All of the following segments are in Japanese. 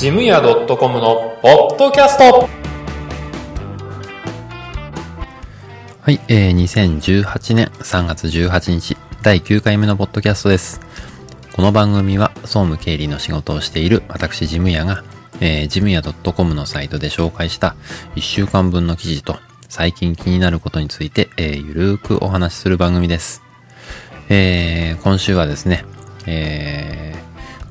ジムヤ .com のポッドキャストはい、えー、2018年3月18日、第9回目のポッドキャストです。この番組は、総務経理の仕事をしている私、ジムヤが、えー、ジムヤ .com のサイトで紹介した1週間分の記事と、最近気になることについて、えー、ゆるーくお話しする番組です。えー、今週はですね、えー、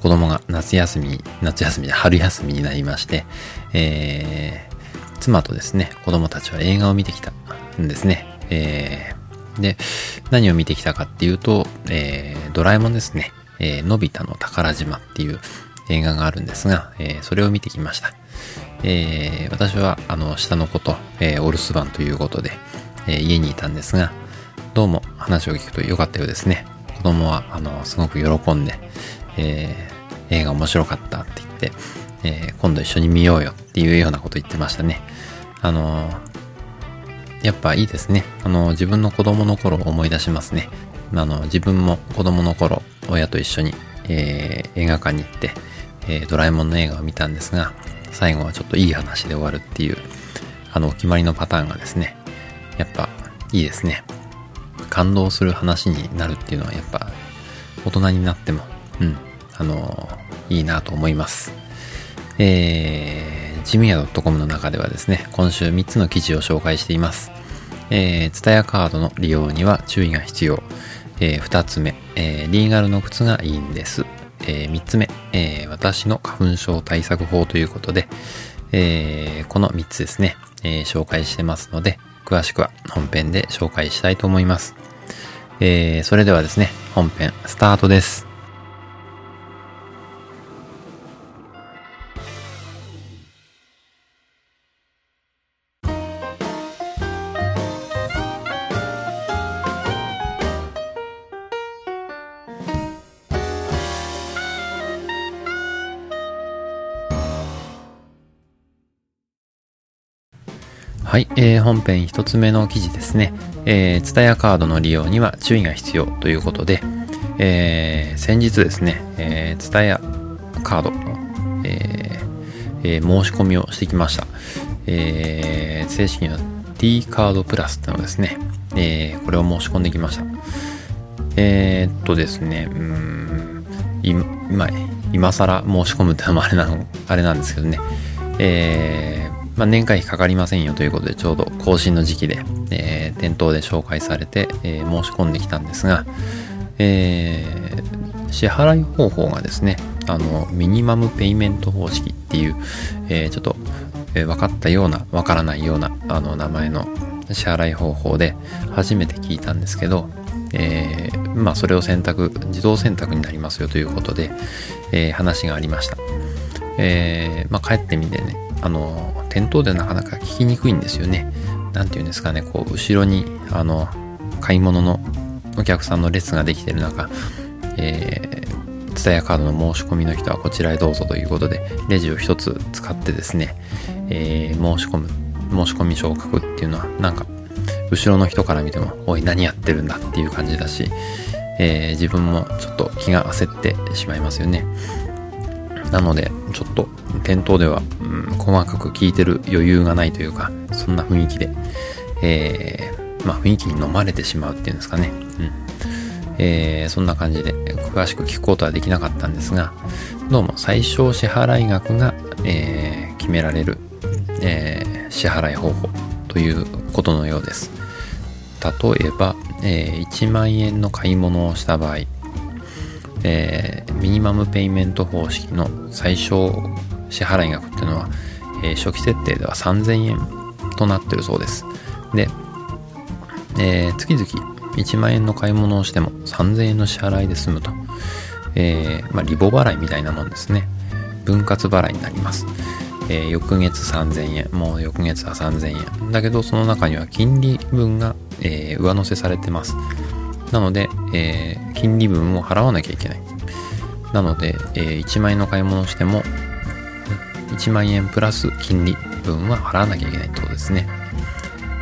子供が夏休み、夏休みで春休みになりまして、えー、妻とですね、子供たちは映画を見てきたんですね。えー、で、何を見てきたかっていうと、えー、ドラえもんですね。えー、のび太の宝島っていう映画があるんですが、えー、それを見てきました。えー、私は、あの、下の子と、えー、お留守番ということで、えー、家にいたんですが、どうも話を聞くと良かったようですね。子供は、あの、すごく喜んで、えー、映画面白かったって言って、えー、今度一緒に見ようよっていうようなこと言ってましたね。あのやっぱいいですね。あの、自分の子供の頃を思い出しますね。あの、自分も子供の頃、親と一緒に、えー、映画館に行って、えー、ドラえもんの映画を見たんですが、最後はちょっといい話で終わるっていう、あの、お決まりのパターンがですね、やっぱいいですね。感動する話になるっていうのはやっぱ、大人になっても、うん、あの、いいなと思います。えー、ジムヤ .com の中ではですね、今週3つの記事を紹介しています。えー、ツタヤカードの利用には注意が必要。えー、2つ目、えー、リーガルの靴がいいんです。えー、3つ目、えー、私の花粉症対策法ということで、えー、この3つですね、えー、紹介してますので、詳しくは本編で紹介したいと思います。えー、それではですね、本編スタートです。はい、えー、本編一つ目の記事ですね。えー、ツタヤカードの利用には注意が必要ということで、えー、先日ですね、えー、ツタヤカードの、えーえー、申し込みをしてきました。えー、正式には D カードプラスってのですね、えー、これを申し込んできました。えー、っとですね、うん、今、今更申し込むってのもあれなの、あれなんですけどね、えー、まあ、年会費かかりませんよということでちょうど更新の時期で、えー、店頭で紹介されて、えー、申し込んできたんですが、えー、支払い方法がですねあのミニマムペイメント方式っていう、え、ちょっと、え、分かったような分からないようなあの名前の支払い方法で初めて聞いたんですけど、えー、まあそれを選択自動選択になりますよということで、え、話がありました、え、まあ帰ってみてねあの、店頭でなかなか聞きにくいんですよね。なんていうんですかね、こう、後ろに、あの、買い物のお客さんの列ができてる中、えー、ツタヤカードの申し込みの人はこちらへどうぞということで、レジを一つ使ってですね、えー、申し込む、申し込み書を書くっていうのは、なんか、後ろの人から見ても、おい、何やってるんだっていう感じだし、えー、自分もちょっと気が焦ってしまいますよね。なので、ちょっと店頭では、うん、細かく聞いてる余裕がないというか、そんな雰囲気で、えー、まあ雰囲気に飲まれてしまうっていうんですかね。うん。えー、そんな感じで詳しく聞くことはできなかったんですが、どうも最小支払額が、えー、決められる、えー、支払い方法ということのようです。例えば、え、1万円の買い物をした場合、えー、ミニマムペイメント方式の最小支払い額っていうのは、えー、初期設定では3000円となってるそうです。で、えー、月々1万円の買い物をしても3000円の支払いで済むと。えー、まあ、リボ払いみたいなもんですね。分割払いになります。えー、翌月3000円、もう翌月は3000円。だけど、その中には金利分が、えー、上乗せされてます。なので、えー、金利分を払わなきゃいけない。なので、えー、1万円の買い物をしても、1万円プラス金利分は払わなきゃいけないってことですね。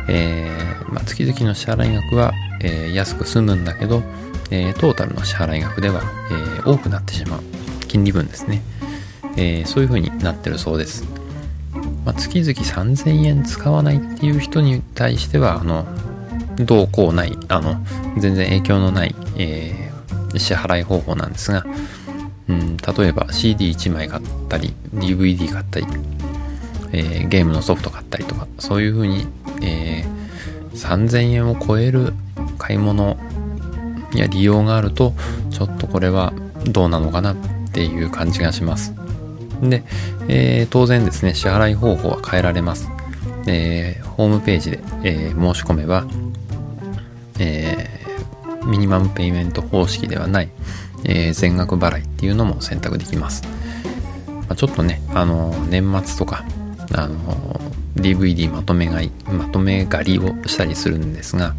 えー、まあ、月々の支払い額は、え、安く済むんだけど、え、トータルの支払い額では、え、多くなってしまう。金利分ですね。えそういう風になってるそうです。まあ、月々3000円使わないっていう人に対しては、あの、どうこうない、あの、全然影響のない、えー支払い方法なんですが、うん、例えば CD1 枚買ったり、DVD 買ったり、えーゲームのソフト買ったりとか、そういう風に、えー3000円を超える買い物や利用があると、ちょっとこれはどうなのかなっていう感じがします。で、えー当然ですね、支払い方法は変えられます。えーホームページで、えー申し込めば、えーミニマムペイメント方式ではない、えー全額払いっていうのも選択できます。まあちょっとね、あの年末とか、あの DVD まとめ買い、まとめ狩りをしたりするんですが、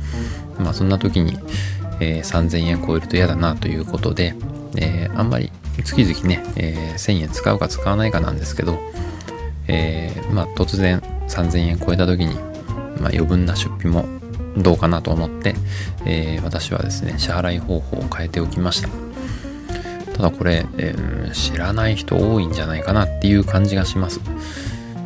まあそんな時に、えー3000円超えると嫌だなということで、えーあんまり月々ね、えー1000円使うか使わないかなんですけど、えーまあ突然3000円超えた時に、まあ余分な出費もどうかなと思って、えー私はですね、支払い方法を変えておきました。ただこれ、えー知らない人多いんじゃないかなっていう感じがします。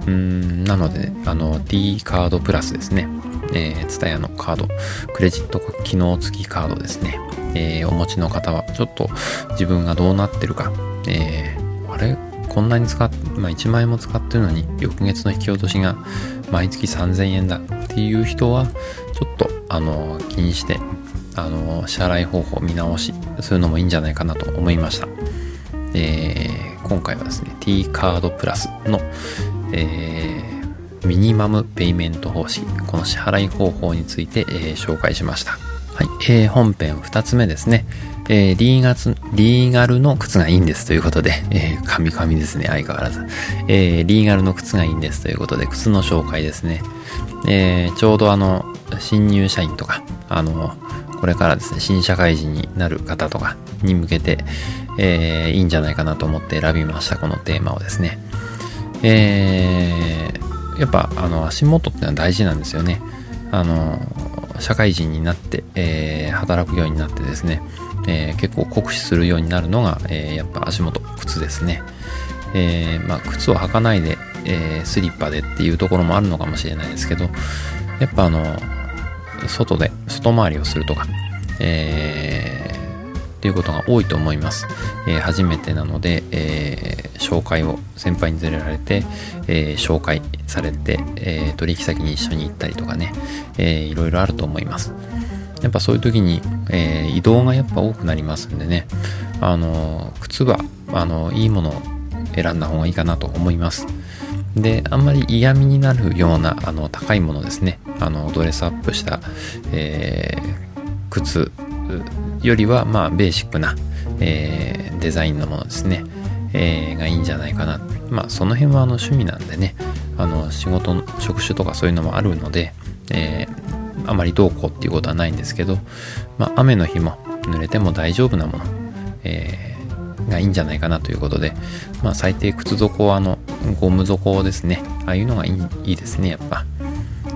うん、なので、あの、D カードプラスですね。えー、ツタヤのカード、クレジット機能付きカードですね。えーお持ちの方は、ちょっと自分がどうなってるか、えーあれ？こんなに使っ、まあ、1万円も使ってるのに、翌月の引き落としが毎月3000円だっていう人は、ちょっと、あの、気にして、あの、支払い方法見直しするのもいいんじゃないかなと思いました。えー今回はですね、T カードプラスの、えーミニマムペイメント方式、この支払い方法について、えー紹介しました。はい、えー本編2つ目ですね。えーリーガツリーガルの靴がいいんですということで、えー、神々ですね、相変わらず。えーリーガルの靴がいいんですということで、靴の紹介ですね。えーちょうどあの、新入社員とか、あの、これからですね、新社会人になる方とかに向けて、えーいいんじゃないかなと思って選びました、このテーマをですね。えーやっぱあの足元ってのは大事なんですよね。あの、社会人になって、えー働くようになってですね、えー結構酷使するようになるのが、えーやっぱ足元、靴ですね。えーまあ、靴を履かないで、えースリッパでっていうところもあるのかもしれないですけど、やっぱあの、外で、外回りをするとか、えーっていうことが多いと思います。えー初めてなので、えー紹介を先輩に連れられて、え紹介されて、え取引先に一緒に行ったりとかね、えーいろいろあると思います。やっぱそういう時に、え移動がやっぱ多くなりますんでね、あの、靴は、あの、いいものを選んだ方がいいかなと思います。で、あんまり嫌味になるような、あの、高いものですね。あの、ドレスアップした、えー靴よりは、まあ、ベーシックな、えーデザインのものですね。えーがいいんじゃないかな。まあ、その辺は、あの、趣味なんでね、あの、仕事の職種とかそういうのもあるので、えーあまりどうこうっていうことはないんですけど、まあ、雨の日も濡れても大丈夫なもの、えーがいいんじゃないかなということで、まあ、最低靴底はあのゴム底ですね。ああいうのがいいいいですねやっぱ。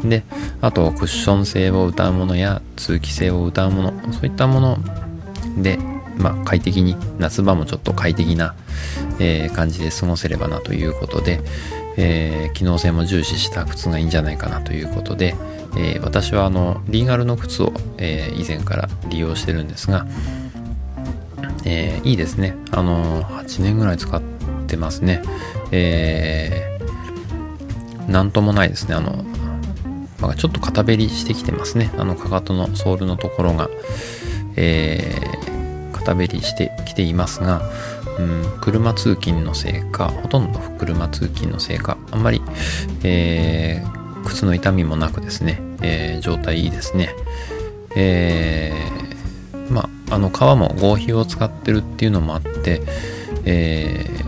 であとクッション性を謳うものや通気性を謳うものそういったもので、まあ、快適に夏場もちょっと快適な、えー感じで過ごせればなということで、えー機能性も重視した靴がいいんじゃないかなということで、えー私はあのリーガルの靴を、え以前から利用してるんですが、えーいいですね。あの8年ぐらい使ってますね。えーなんともないですね。あのまあちょっと肩べりしてきてますね。あのかかとのソールのところが、えー肩べりしてきていますが、うん、車通勤のせいかほとんど車通勤のせいかあんまり、えー靴の痛みもなくですね、えー状態いいですね。えーまああの革も合皮を使ってるっていうのもあって、えー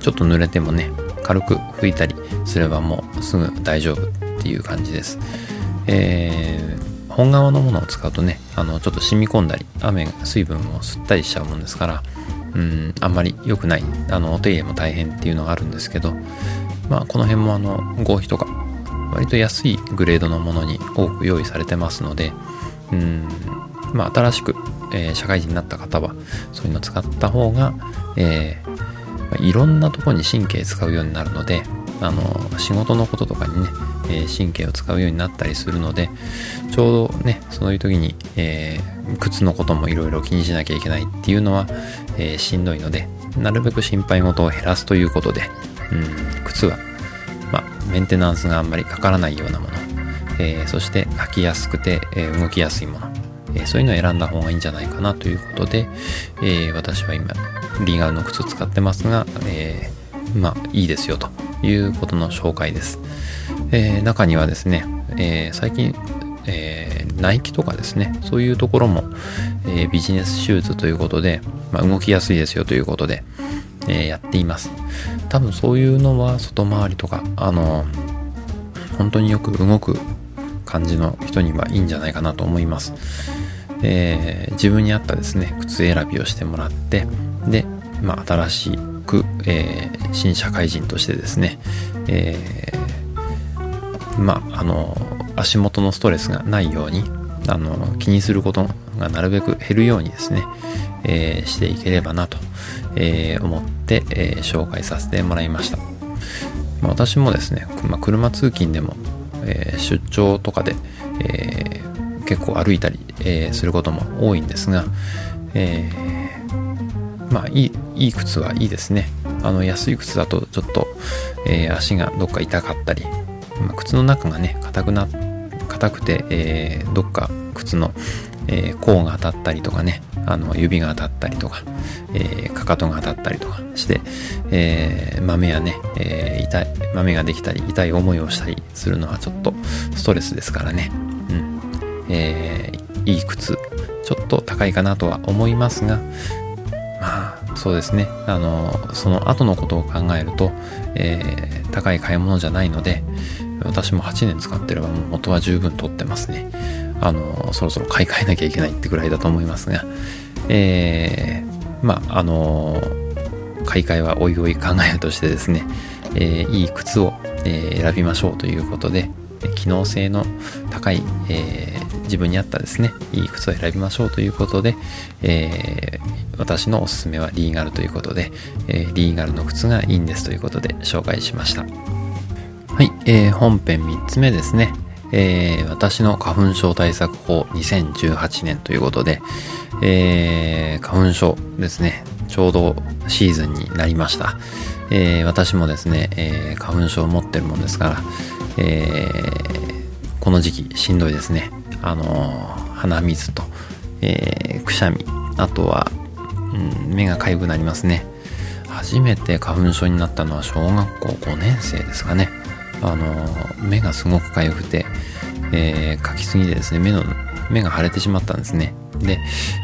ちょっと濡れてもね軽く拭いたりすればもうすぐ大丈夫っていう感じです。えー本革のものを使うとねあのちょっと染み込んだり雨水分を吸ったりしちゃうもんですからうんあんまり良くないあのお手入れも大変っていうのがあるんですけどまあこの辺もあの合皮とか割と安いグレードのものに多く用意されてますのでうんまあ新しく、えー社会人になった方はそういうのを使った方が、えーまあ、いろんなとこに神経使うようになるのであの仕事のこととかにね、えー、神経を使うようになったりするのでちょうどねそういう時に、え、靴のこともいろいろ気にしなきゃいけないっていうのは、え、しんどいのでなるべく心配事を減らすということで、うん、靴は、まあ、メンテナンスがあんまりかからないようなもの、えそして履きやすくて、え動きやすいもの、えそういうのを選んだ方がいいんじゃないかなということで、え私は今リーガルの靴使ってますが、えまあいいですよということの紹介です。え中にはですね、え最近、えー、ナイキとかですね、そういうところも、えー、ビジネスシューズということで、まあ、動きやすいですよということで、えー、やっています。多分そういうのは外回りとか、あの、本当によく動く感じの人にはいいんじゃないかなと思います。えー、自分に合ったですね、靴選びをしてもらって、で、まあ、新しく、えー、新社会人としてですね、えー、まあ、あの、足元のストレスがないように、あの、気にすることがなるべく減るようにですね、えー、していければなと、えー、思って、えー、紹介させてもらいました。まあ、私もですね、まあ、車通勤でも、え出張とかで、え結構歩いたり、えすることも多いんですが、えまあいいいい靴はいいですね。あの安い靴だとちょっと、え足がどっか痛かったり、まあ、靴の中がね硬くな硬くて、えどっか靴の、え甲が当たったりとかねあの指が当たったりとか、えー、かかとが当たったりとかして、えー、豆やね、えー、痛い豆ができたり痛い思いをしたりするのはちょっとストレスですからね、うん。えー、いい靴ちょっと高いかなとは思いますがまあそうですね。あのその後のことを考えると、えー、高い買い物じゃないので私も8年使ってればもう元は十分取ってますね。あの、そろそろ買い替えなきゃいけないってぐらいだと思いますが、えー、まあ、あの、買い替えはおいおい考えるとしてですね、えー、いい靴を、え、選びましょうということで、機能性の高い、えー、自分に合ったですね、いい靴を選びましょうということで、えー、私のおすすめはリーガルということで、えー、リーガルの靴がいいんですということで紹介しました。はい、えー、本編3つ目ですね。えー、私の花粉症対策法2018年ということで、えー、花粉症ですね、ちょうどシーズンになりました。えー、私もですね、え花粉症を持ってるもんですから、えこの時期しんどいですね。あの鼻水と、えくしゃみ、あとは、うん、目がかゆくなりますね。初めて花粉症になったのは小学校5年生ですかね。あの目がすごく痒くて、えー、きすぎてですね目の目が腫れてしまったんですね。で、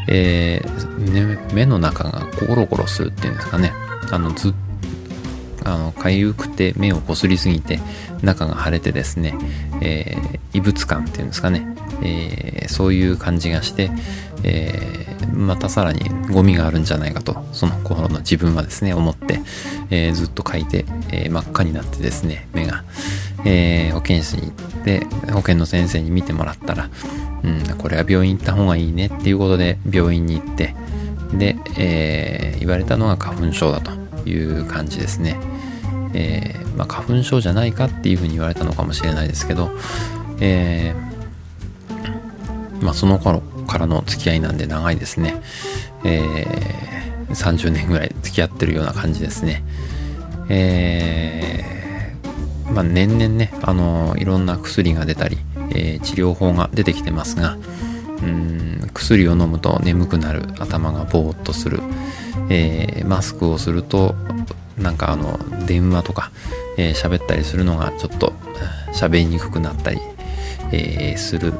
えー、ね、目の中がゴロゴロするっていうんですかね。あのずあの痒くて目をこすりすぎて中が腫れてですね、えー、異物感っていうんですかね、えー、そういう感じがして、えー、またさらにゴミがあるんじゃないかとその頃の自分はですね思って、えー、ずっと書いて、え真っ赤になってですね目が、え保健室に行って保健の先生に見てもらったら、うん、これは病院行った方がいいねっていうことで病院に行ってで、え言われたのが花粉症だという感じですね。えまあ、花粉症じゃないかっていうふうに言われたのかもしれないですけど、えまあ、その頃からの付き合いなんで長いですね。えー、30年ぐらい付き合ってるような感じですね。えー、まあ、年々ね、あのいろんな薬が出たり、えー、治療法が出てきてますが、うん薬を飲むと眠くなる頭がぼーっとする、えー、マスクをするとなんかあの電話とか喋、えー、ったりするのがちょっと喋りにくくなったり、えー、する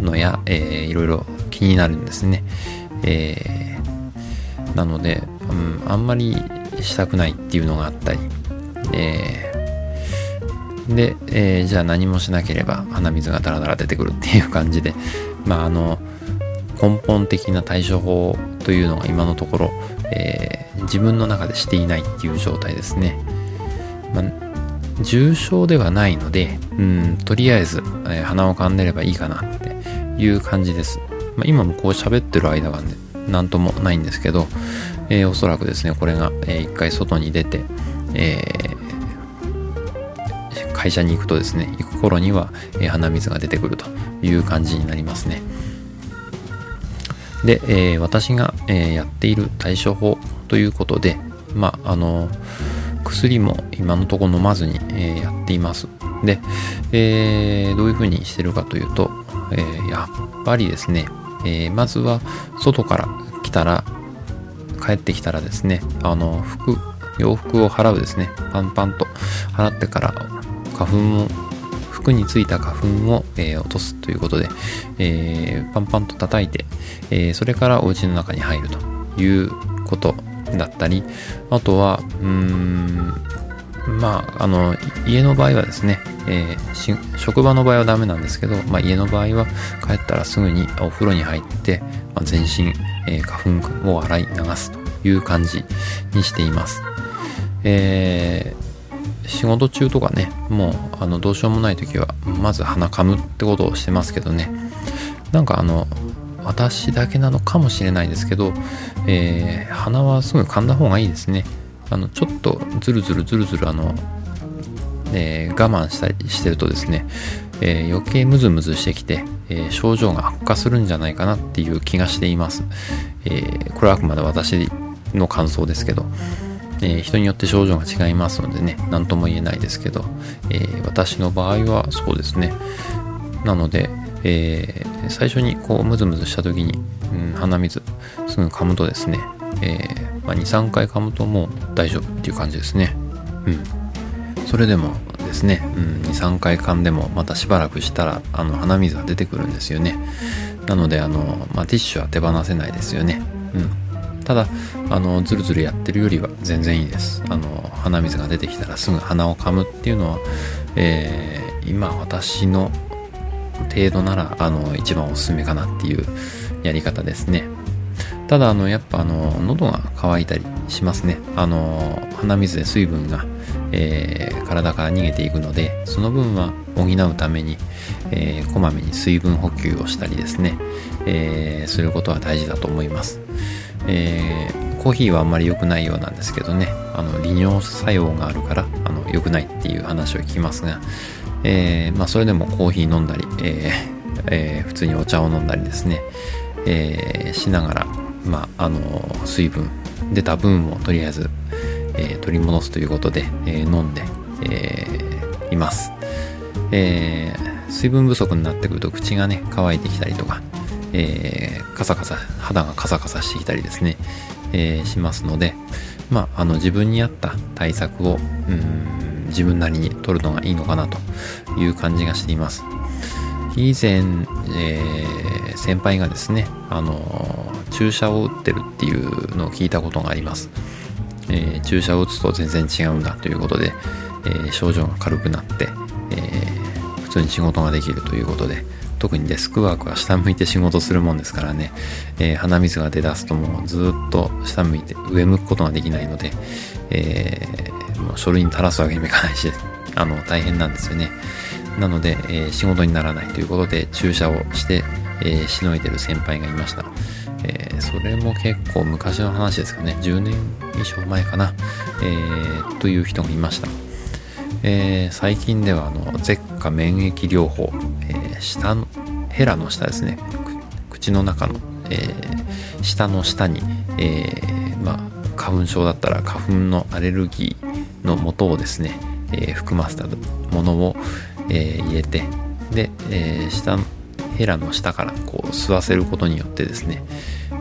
のや、えー、いろいろ気になるんですね。えー、なので、うん、あんまりしたくないっていうのがあったり、えー、で、えー、じゃあ何もしなければ鼻水がダラダラ出てくるっていう感じで、まあ、あの、根本的な対処法というのが今のところ、えー、自分の中でしていないっていう状態ですね。まあ重症ではないので、うん、とりあえず、えー、鼻をかんでればいいかなっていう感じです。まあ、今もこう喋ってる間はね、なんともないんですけど、えー、おそらくですね、これが、えー、一回外に出て、えー、会社に行くとですね、行く頃には、え鼻水が出てくるという感じになりますね。で、え私が、えやっている対処法ということで、まあ、あの薬も今のところ飲まずに、えやっています。で、えどういうふうにしてるかというと、えやっぱりですね、えまずは外から来たら帰ってきたらですね、あの、服、洋服を払うですね、パンパンと払ってから花粉を、服についた花粉を、えー、落とすということで、えー、パンパンと叩いて、えー、それからお家の中に入るということだったり、あとは、うーん、まあ、あの、家の場合はですね、えー、職場の場合はダメなんですけど、まあ、家の場合は帰ったらすぐにお風呂に入って、まあ、全身、えー、花粉を洗い流すという感じにしています。えー、仕事中とかね、もうあのどうしようもない時は、まず鼻かむってことをしてますけどね、なんかあの、私だけなのかもしれないですけど、えー、鼻はすぐ噛んだ方がいいですね。あのちょっとズルズルズルズルあの、えー、我慢したりしてるとですね、えー、余計ムズムズしてきて、え、症状が悪化するんじゃないかなっていう気がしています。えこれはあくまで私の感想ですけど、え人によって症状が違いますのでね、何とも言えないですけど、え私の場合はそうですね。なので、え最初にこうムズムズした時に、うん、鼻水すぐ噛むとですね、えまあ、23回噛むともう大丈夫っていう感じですね。うん。それでもですね、うん、23回噛んでもまたしばらくしたらあの鼻水が出てくるんですよね。なのであの、まあ、ティッシュは手放せないですよね。うん。ただあのズルズルやってるよりは全然いいです。あの鼻水が出てきたらすぐ鼻を噛むっていうのは、えー、今私の程度ならあの一番おすすめかなっていうやり方ですね。ただあのやっぱあの喉が渇いたりしますね。あの鼻水で水分がえー、体から逃げていくのでその分は補うために、えー、こまめに水分補給をしたりですね、えー、することは大事だと思います、えー、コーヒーはあんまり良くないようなんですけどね。あの利尿作用があるからあの良くないっていう話を聞きますが、えまあ、それでもコーヒー飲んだり、ええ普通にお茶を飲んだりですね、えしながら、まあ、あの水分出た分をとりあえずえ、取り戻すということで、え、飲んで、え、います、え水分不足になってくると口がね乾いてきたりとか、えカサカサ肌がカサカサしてきたりですね、えしますのでまああの自分に合った対策をうん自分なりに取るのがいいのかなという感じがしています以前、えー、先輩がですね、あの注射を打ってるっていうのを聞いたことがあります。えー、注射を打つと全然違うんだということで、えー、症状が軽くなって、えー、普通に仕事ができるということで特にデスクワークは下向いて仕事するもんですからね、え鼻水が出だすともうずっと下向いて上向くことができないので、えもう書類に垂らすわけにもいかないし あの大変なんですよね。なので、え仕事にならないということで注射をして、えしのいでる先輩がいました。えー、それも結構昔の話ですかね。10年以上前かな、え、という人がいました、え、最近ではあの舌下免疫療法、え下のヘラの下ですね。口の中の、え下の下に、えまあ、花粉症だったら花粉のアレルギーの元をですね、え含ませたものを、え入れてで、え下ヘラの下からこう吸わせることによってですね、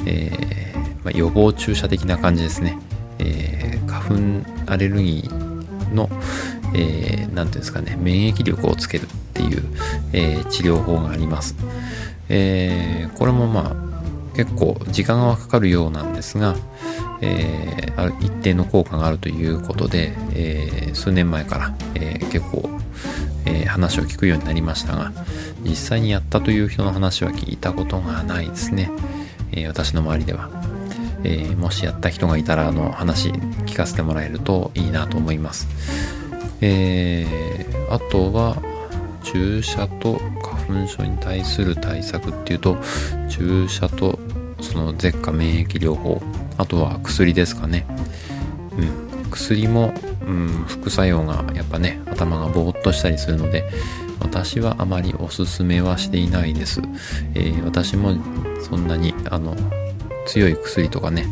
えー、まあ、予防注射的な感じですね、えー、花粉アレルギーの何、えー、ていうんですかね免疫力をつけるっていう、え治療法があります、えこれもまあ結構時間がかかるようなんですが、えー、一定の効果があるということで、えー、数年前から、えー、結構、え話を聞くようになりましたが実際にやったという人の話は聞いたことがないですね、え私の周りでは、えもしやった人がいたらあの話聞かせてもらえるといいなと思います、えーあとは注射と花粉症に対する対策っていうと注射とその舌下免疫療法あとは薬ですかね。うん。薬も、うん、副作用がやっぱね、頭がぼーっとしたりするので、私はあまりおすすめはしていないです。えー、私もそんなに、あの、強い薬とかね、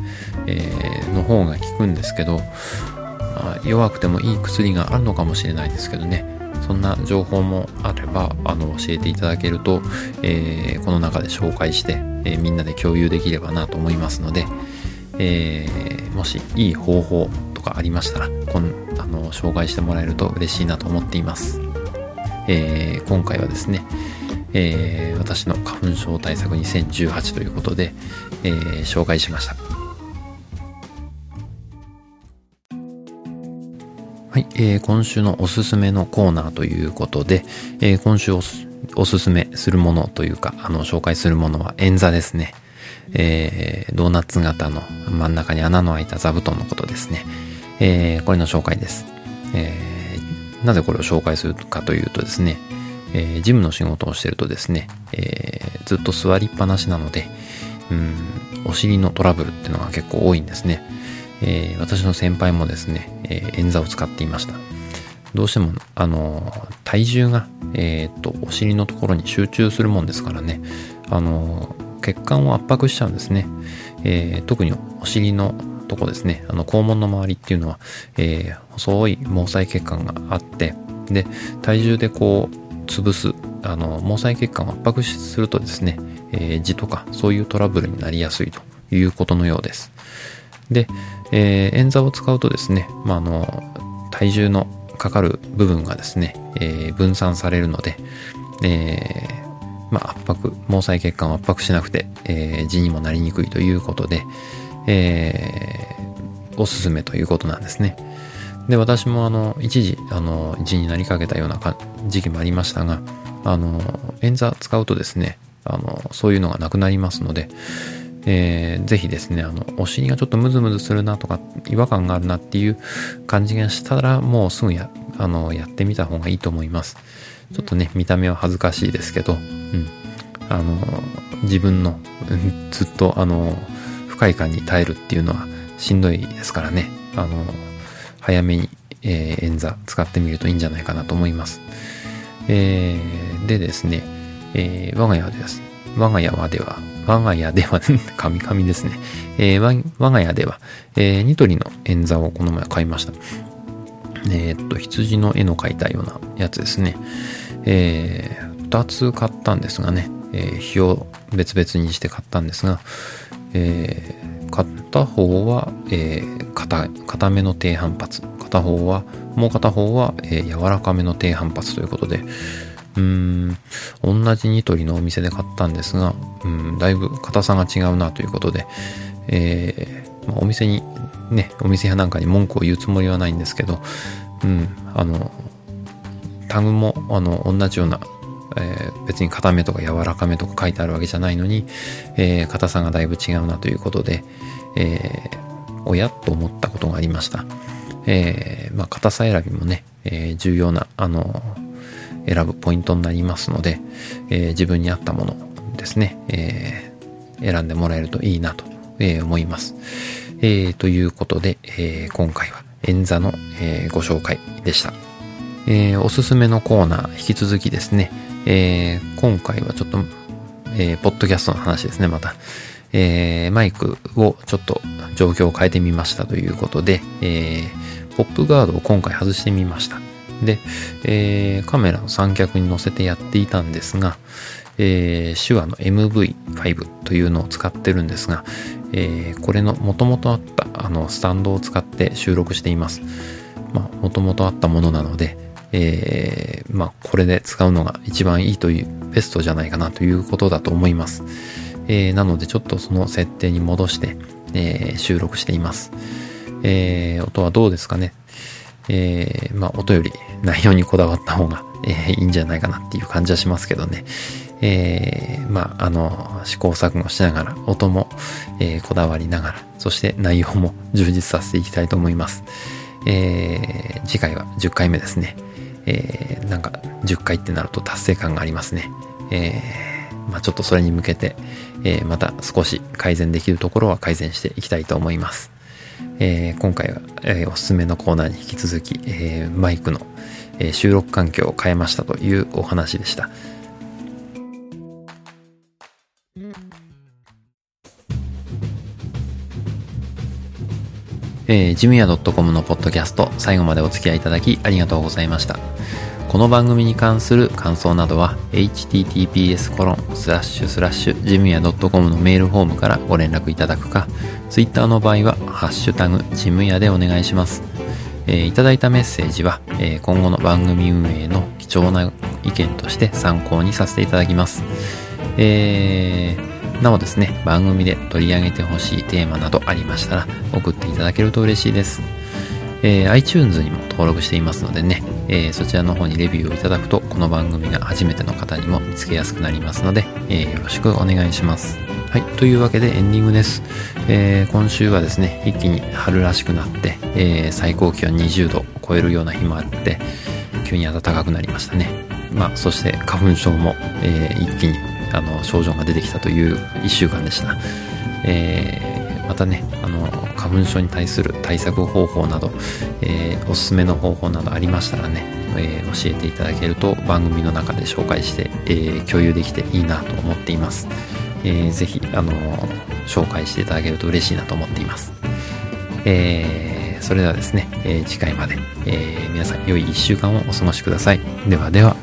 えー、の方が効くんですけど、まあ、弱くてもいい薬があるのかもしれないですけどね、そんな情報もあれば、あの、教えていただけると、えー、この中で紹介して、えー、みんなで共有できればなと思いますので、えー、もしいい方法とかありましたら、こんあの紹介してもらえると嬉しいなと思っています。えー、今回はですね、えー、私の花粉症対策2018ということで、え、紹介しました。はい、えー、今週のおすすめのコーナーということで、えー、今週おすおすすめするものというか、あの、紹介するものは円座ですね。えー、ドーナツ型の真ん中に穴の開いた座布団のことですね。えー、これの紹介です。えー、なぜこれを紹介するかというとですね、えー、ジムの仕事をしてるとですね、えー、ずっと座りっぱなしなので、うん、お尻のトラブルっていうのが結構多いんですね。えー、私の先輩もですね、えー、円座を使っていました。どうしても、あの体重が、えっと、お尻のところに集中するもんですからね、あの血管を圧迫しちゃうんですね。えー、特にお尻のとこですね、あの肛門の周りっていうのは、えー、細い毛細血管があって、で、体重でこう、潰す、あの、毛細血管を圧迫するとですね、えー、痔とかそういうトラブルになりやすいということのようです。で、えー、円座を使うとですね、まあ、あの、体重のかかる部分がですね、えー、分散されるので、えー、まあ、圧迫、毛細血管を圧迫しなくて、えー、痔にもなりにくいということで、えー、おすすめということなんですね。で、私もあの、一時、あの、痔になりかけたような時期もありましたが、あの、円座使うとですね、あの、そういうのがなくなりますので、えー、ぜひですね、あの、お尻がちょっとムズムズするなとか、違和感があるなっていう感じがしたら、もうすぐや、あの、やってみた方がいいと思います。ちょっとね、見た目は恥ずかしいですけど、うん。あの、自分の、ずっと、あの、不快感に耐えるっていうのはしんどいですからね、あの、早めに、えー、演座使ってみるといいんじゃないかなと思います。えー、でですね、えー、我が家です。我が家はでは、我が家では、カミカミですね。えー、我が家では、えー、ニトリの演座をこの前買いました。えー、っと、羊の絵の描いたようなやつですね。えー、2つ買ったんですがね、え、日を別々にして買ったんですが、えー、片方は、えー、硬硬めの低反発片方はもう片方は、え、柔らかめの低反発ということでうん同じニトリのお店で買ったんですがうんだいぶ硬さが違うなということで、えーまあ、お店にねお店やなんかに文句を言うつもりはないんですけどうんあのタグもあの同じような、えー、別に硬めとか柔らかめとか書いてあるわけじゃないのに、えー、硬さがだいぶ違うなということで、えー、おやと思ったことがありました。えー、まあ、硬さ選びもね、えー、重要な、あの、選ぶポイントになりますので、えー、自分に合ったものですね、えー、選んでもらえるといいなと、え、思います。え、ということで、え、今回は演座の、え、ご紹介でした。え、おすすめのコーナー、引き続きですね、え、今回はちょっと、え、ポッドキャストの話ですね、また。えー、マイクをちょっと状況を変えてみましたということで、えー、ポップガードを今回外してみました。で、えー、カメラの三脚に乗せてやっていたんですが、えー、手話の MV5 というのを使ってるんですが、えー、これの元々あったあのスタンドを使って収録しています。まあ、元々あったものなので、えー、まあ、これで使うのが一番いいという、ベストじゃないかなということだと思います。えー、なのでちょっとその設定に戻して、えー、収録しています。えー、音はどうですかね？えー、まあ、音より内容にこだわった方が、えー、いいんじゃないかなっていう感じはしますけどね。えー、まあ、あの、試行錯誤しながら、音も、え、こだわりながら、そして内容も充実させていきたいと思います。え、次回は10回目ですね。え、なんか10回ってなると達成感がありますね。えまあ、ちょっとそれに向けて、え、また少し改善できるところは改善していきたいと思います。えー、今回は、えー、おすすめのコーナーに引き続き、えー、マイクの、え収録環境を変えましたというお話でした。えー、ジムヤ .com のポッドキャスト最後までお付き合いいただきありがとうございました。この番組に関する感想などは https コロンスラッシュスラッシュジムヤ .com のメールフォームからご連絡いただくか Twitter の場合はハッシュタグジムヤでお願いします。えー、いただいたメッセージは、えー、今後の番組運営の貴重な意見として参考にさせていただきます。えーなおですね、番組で取り上げてほしいテーマなどありましたら送っていただけると嬉しいです。えー、iTunes にも登録していますのでね、えー、そちらの方にレビューをいただくと、この番組が初めての方にも見つけやすくなりますので、えー、よろしくお願いします。はい、というわけでエンディングです。えー、今週はですね、一気に春らしくなって、えー、最高気温20度を超えるような日もあって、急に暖かくなりましたね。まあ、そして花粉症も、えー、一気にあの症状が出てきたという1週間でした。えー、またね、あの、花粉症に対する対策方法など、えー、おすすめの方法などありましたらね、えー、教えていただけると番組の中で紹介して、えー、共有できていいなと思っています。えー、ぜひ、あの紹介していただけると嬉しいなと思っています。えー、それではですね、えー、次回まで、えー、皆さん良い1週間をお過ごしください。ではでは。